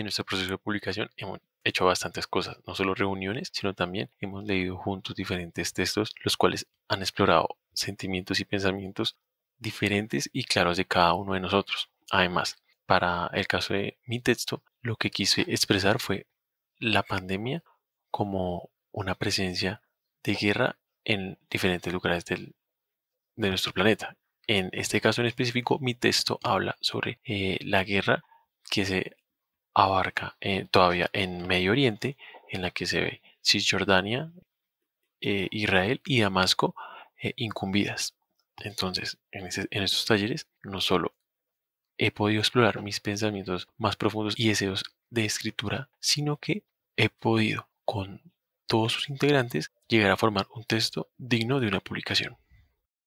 en nuestro proceso de publicación hemos hecho bastantes cosas, no solo reuniones, sino también hemos leído juntos diferentes textos, los cuales han explorado sentimientos y pensamientos diferentes y claros de cada uno de nosotros. Además, para el caso de mi texto, lo que quise expresar fue la pandemia como una presencia de guerra en diferentes lugares del, de nuestro planeta. En este caso en específico, mi texto habla sobre eh, la guerra que se abarca eh, todavía en Medio Oriente, en la que se ve Cisjordania, eh, Israel y Damasco incumbidas. Entonces, en, en estos talleres no solo he podido explorar mis pensamientos más profundos y deseos de escritura, sino que he podido con todos sus integrantes llegar a formar un texto digno de una publicación.